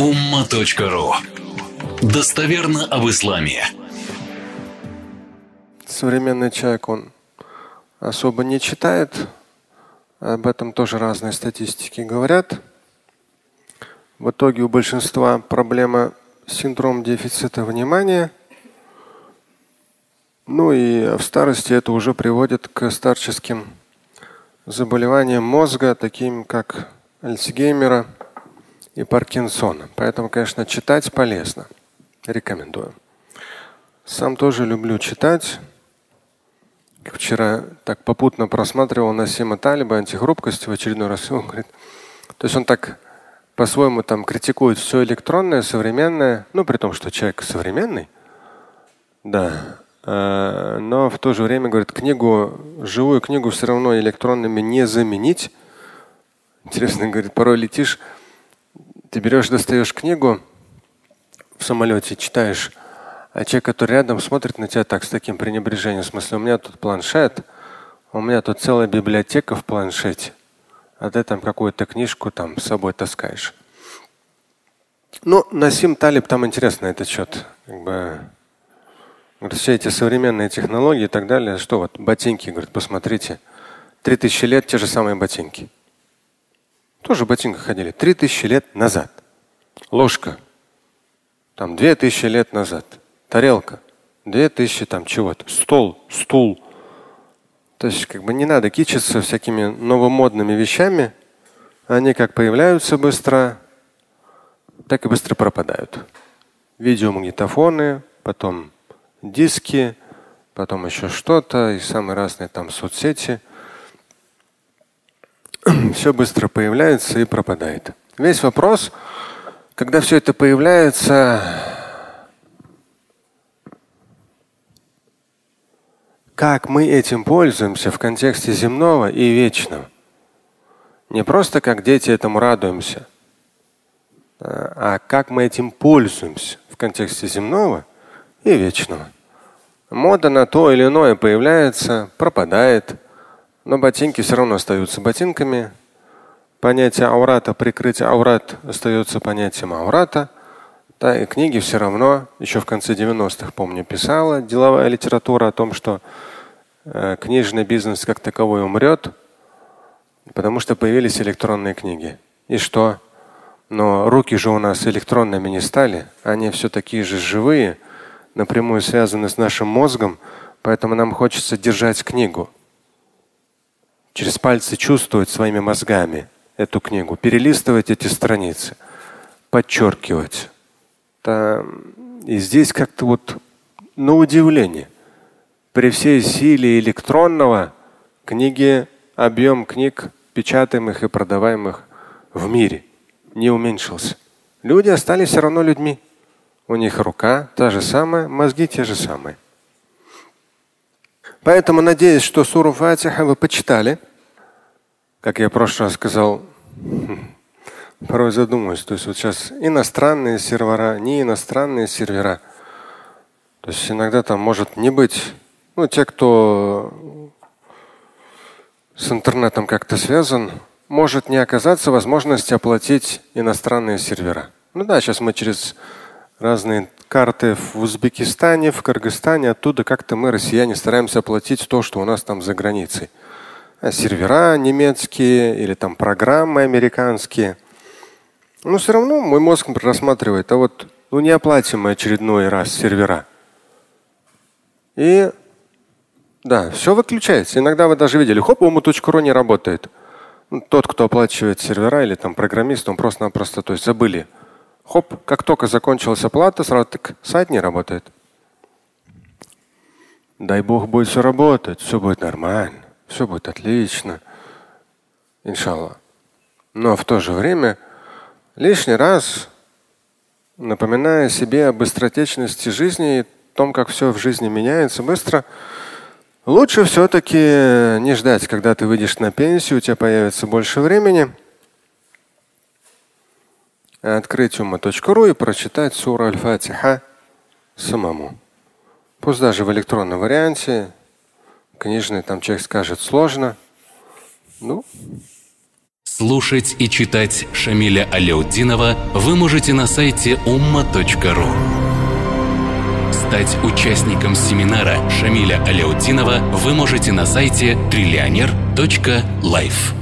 umma.ru Достоверно об исламе. Современный человек, он особо не читает. Об этом тоже разные статистики говорят. В итоге у большинства проблема синдром дефицита внимания. Ну и в старости это уже приводит к старческим заболеваниям мозга, таким как Альцгеймера и Паркинсона. Поэтому, конечно, читать полезно. Рекомендую. Сам тоже люблю читать. Вчера так попутно просматривал Насима Талиба антихрупкость в очередной раз. Он говорит, то есть он так по-своему там критикует все электронное, современное, ну при том, что человек современный, да, э, но в то же время говорит, книгу, живую книгу все равно электронными не заменить. Интересно, говорит, порой летишь, ты берешь, достаешь книгу в самолете, читаешь, а человек, который рядом смотрит на тебя так, с таким пренебрежением, в смысле, у меня тут планшет, у меня тут целая библиотека в планшете, а ты там какую-то книжку там с собой таскаешь. Ну, Насим Талиб там интересно этот счет. Как бы, все эти современные технологии и так далее, что вот ботинки, говорит, посмотрите, три тысячи лет те же самые ботинки. Тоже в ботинках ходили. Три тысячи лет назад. Ложка. Там две тысячи лет назад. Тарелка. Две тысячи там чего-то. Стол, стул. То есть как бы не надо кичиться всякими новомодными вещами. Они как появляются быстро, так и быстро пропадают. Видеомагнитофоны, потом диски, потом еще что-то, и самые разные там соцсети – все быстро появляется и пропадает. Весь вопрос, когда все это появляется, как мы этим пользуемся в контексте земного и вечного. Не просто как дети этому радуемся, а как мы этим пользуемся в контексте земного и вечного. Мода на то или иное появляется, пропадает – но ботинки все равно остаются ботинками. Понятие аурата, прикрытие аурат остается понятием аурата. Да, и книги все равно, еще в конце 90-х, помню, писала деловая литература о том, что э, книжный бизнес как таковой умрет, потому что появились электронные книги. И что? Но руки же у нас электронными не стали, они все такие же живые, напрямую связаны с нашим мозгом, поэтому нам хочется держать книгу через пальцы чувствовать своими мозгами эту книгу, перелистывать эти страницы, подчеркивать. И здесь как-то вот на удивление, при всей силе электронного книги, объем книг, печатаемых и продаваемых в мире не уменьшился. Люди остались все равно людьми. У них рука та же самая, мозги те же самые. Поэтому надеюсь, что суру Фатиха вы почитали. Как я в прошлый раз сказал, порой задумываюсь. То есть вот сейчас иностранные сервера, не иностранные сервера. То есть иногда там может не быть, ну, те, кто с интернетом как-то связан, может не оказаться возможности оплатить иностранные сервера. Ну да, сейчас мы через разные карты в Узбекистане, в Кыргызстане, оттуда как-то мы, россияне, стараемся оплатить то, что у нас там за границей. А сервера немецкие или там программы американские. Но все равно мой мозг рассматривает, а вот ну не оплатим мы очередной раз сервера. И да, все выключается. Иногда вы даже видели, хоп, уму.ру не работает. Тот, кто оплачивает сервера или там программист, он просто-напросто то есть забыли Хоп, как только закончилась оплата, сразу так сайт не работает. Дай Бог будет все работать, все будет нормально, все будет отлично. Иншаллах. Но в то же время лишний раз напоминая себе о быстротечности жизни и том, как все в жизни меняется быстро, лучше все-таки не ждать, когда ты выйдешь на пенсию, у тебя появится больше времени – открыть ума.ру и прочитать суру Аль-Фатиха самому. Пусть даже в электронном варианте, книжный там человек скажет сложно. Ну, Слушать и читать Шамиля Аляутдинова вы можете на сайте umma.ru. Стать участником семинара Шамиля Аляутдинова вы можете на сайте триллионер.life.